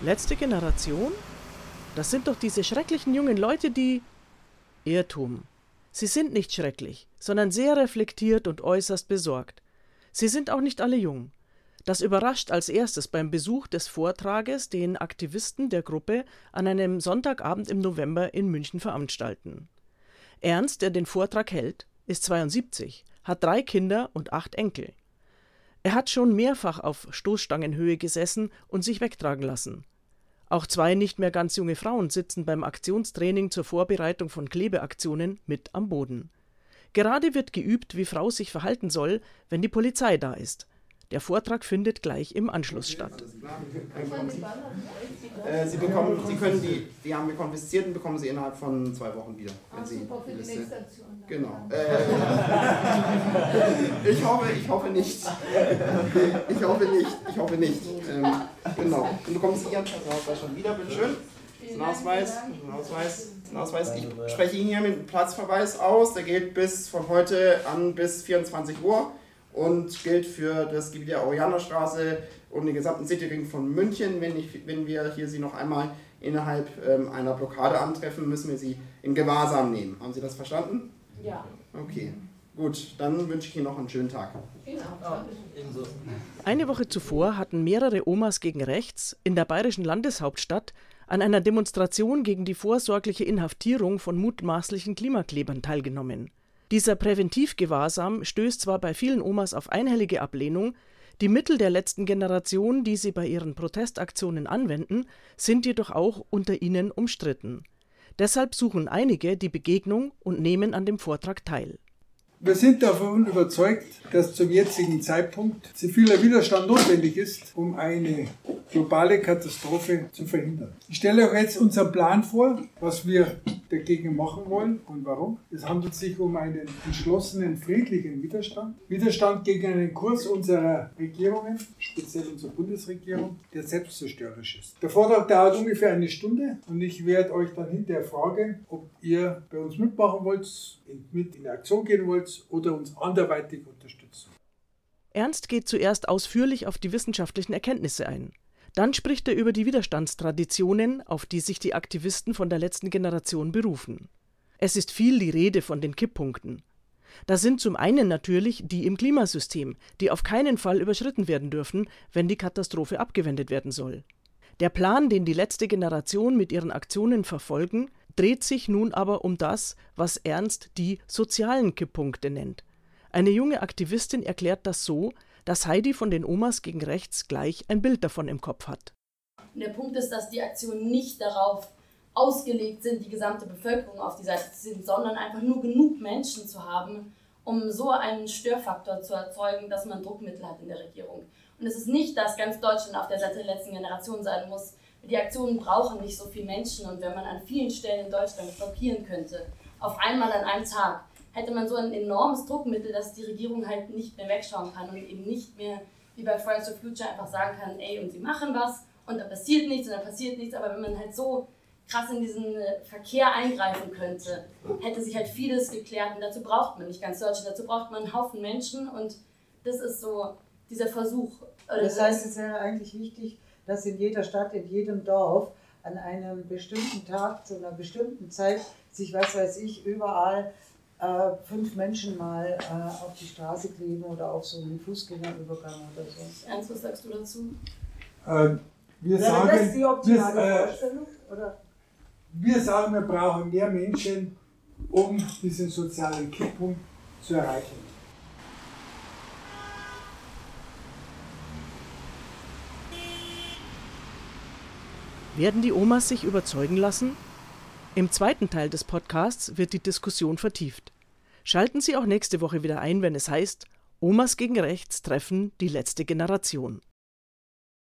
Letzte Generation? Das sind doch diese schrecklichen jungen Leute, die. Irrtum. Sie sind nicht schrecklich, sondern sehr reflektiert und äußerst besorgt. Sie sind auch nicht alle jung. Das überrascht als erstes beim Besuch des Vortrages, den Aktivisten der Gruppe an einem Sonntagabend im November in München veranstalten. Ernst, der den Vortrag hält, ist 72, hat drei Kinder und acht Enkel. Er hat schon mehrfach auf Stoßstangenhöhe gesessen und sich wegtragen lassen. Auch zwei nicht mehr ganz junge Frauen sitzen beim Aktionstraining zur Vorbereitung von Klebeaktionen mit am Boden. Gerade wird geübt, wie Frau sich verhalten soll, wenn die Polizei da ist. Der Vortrag findet gleich im Anschluss statt. Äh, Sie, bekommen, Sie können die, die haben wir konfisziert und bekommen Sie innerhalb von zwei Wochen wieder. Wenn Sie super für die Liste- nächste Aktion. Genau. Äh, ich hoffe, ich hoffe nicht. Ich hoffe nicht. Ich hoffe nicht. Ähm, genau. Dann bekommen Sie Ihren Personalausweis schon wieder, bitteschön. Dank, vielen Dank. Personalausweis, Personalausweis. Ich spreche Ihnen hier mit einem Platzverweis aus. Der gilt bis von heute an bis 24 Uhr und gilt für das Gebiet der Orianerstraße und den gesamten Cityring von München. Wenn, ich, wenn wir hier Sie noch einmal innerhalb ähm, einer Blockade antreffen, müssen wir Sie in Gewahrsam nehmen. Haben Sie das verstanden? Ja, Okay, gut, dann wünsche ich Ihnen noch einen schönen Tag. Eine Woche zuvor hatten mehrere Omas gegen rechts in der bayerischen Landeshauptstadt an einer Demonstration gegen die vorsorgliche Inhaftierung von mutmaßlichen Klimaklebern teilgenommen. Dieser Präventivgewahrsam stößt zwar bei vielen Omas auf einhellige Ablehnung, die Mittel der letzten Generation, die sie bei ihren Protestaktionen anwenden, sind jedoch auch unter ihnen umstritten. Deshalb suchen einige die Begegnung und nehmen an dem Vortrag teil. Wir sind davon überzeugt, dass zum jetzigen Zeitpunkt ziviler Widerstand notwendig ist, um eine globale Katastrophe zu verhindern. Ich stelle euch jetzt unseren Plan vor, was wir dagegen machen wollen und warum. Es handelt sich um einen entschlossenen, friedlichen Widerstand. Widerstand gegen einen Kurs unserer Regierungen, speziell unserer Bundesregierung, der selbstzerstörerisch ist. Der Vortrag dauert ungefähr eine Stunde und ich werde euch dann hinterher fragen, ob ihr bei uns mitmachen wollt, mit in Aktion gehen wollt oder uns anderweitig unterstützen. Ernst geht zuerst ausführlich auf die wissenschaftlichen Erkenntnisse ein. Dann spricht er über die Widerstandstraditionen, auf die sich die Aktivisten von der letzten Generation berufen. Es ist viel die Rede von den Kipppunkten. Da sind zum einen natürlich die im Klimasystem, die auf keinen Fall überschritten werden dürfen, wenn die Katastrophe abgewendet werden soll. Der Plan, den die letzte Generation mit ihren Aktionen verfolgen, dreht sich nun aber um das, was Ernst die sozialen Kipppunkte nennt. Eine junge Aktivistin erklärt das so, dass Heidi von den Omas gegen rechts gleich ein Bild davon im Kopf hat. Der Punkt ist, dass die Aktionen nicht darauf ausgelegt sind, die gesamte Bevölkerung auf die Seite zu ziehen, sondern einfach nur genug Menschen zu haben, um so einen Störfaktor zu erzeugen, dass man Druckmittel hat in der Regierung. Und es ist nicht, dass ganz Deutschland auf der Seite der letzten Generation sein muss. Die Aktionen brauchen nicht so viele Menschen. Und wenn man an vielen Stellen in Deutschland blockieren könnte, auf einmal an einem Tag, hätte man so ein enormes Druckmittel, dass die Regierung halt nicht mehr wegschauen kann und eben nicht mehr wie bei Fridays for Future einfach sagen kann, ey, und sie machen was und da passiert nichts und da passiert nichts, aber wenn man halt so krass in diesen äh, Verkehr eingreifen könnte, hätte sich halt vieles geklärt. Und dazu braucht man nicht ganz Deutschland, dazu braucht man einen Haufen Menschen. Und das ist so dieser Versuch. Das heißt, es wäre eigentlich wichtig, dass in jeder Stadt, in jedem Dorf an einem bestimmten Tag zu einer bestimmten Zeit sich, was weiß ich, überall äh, fünf Menschen mal äh, auf die Straße kleben oder auf so einen Fußgängerübergang oder so. Ernst, was sagst du dazu? Ähm, wir, Wäre sagen, das die optimale wir, äh, Vorstellung? Oder? wir sagen, wir brauchen mehr Menschen, um diesen sozialen Kipppunkt zu erreichen. Werden die Omas sich überzeugen lassen? Im zweiten Teil des Podcasts wird die Diskussion vertieft. Schalten Sie auch nächste Woche wieder ein, wenn es heißt, Omas gegen Rechts treffen die letzte Generation.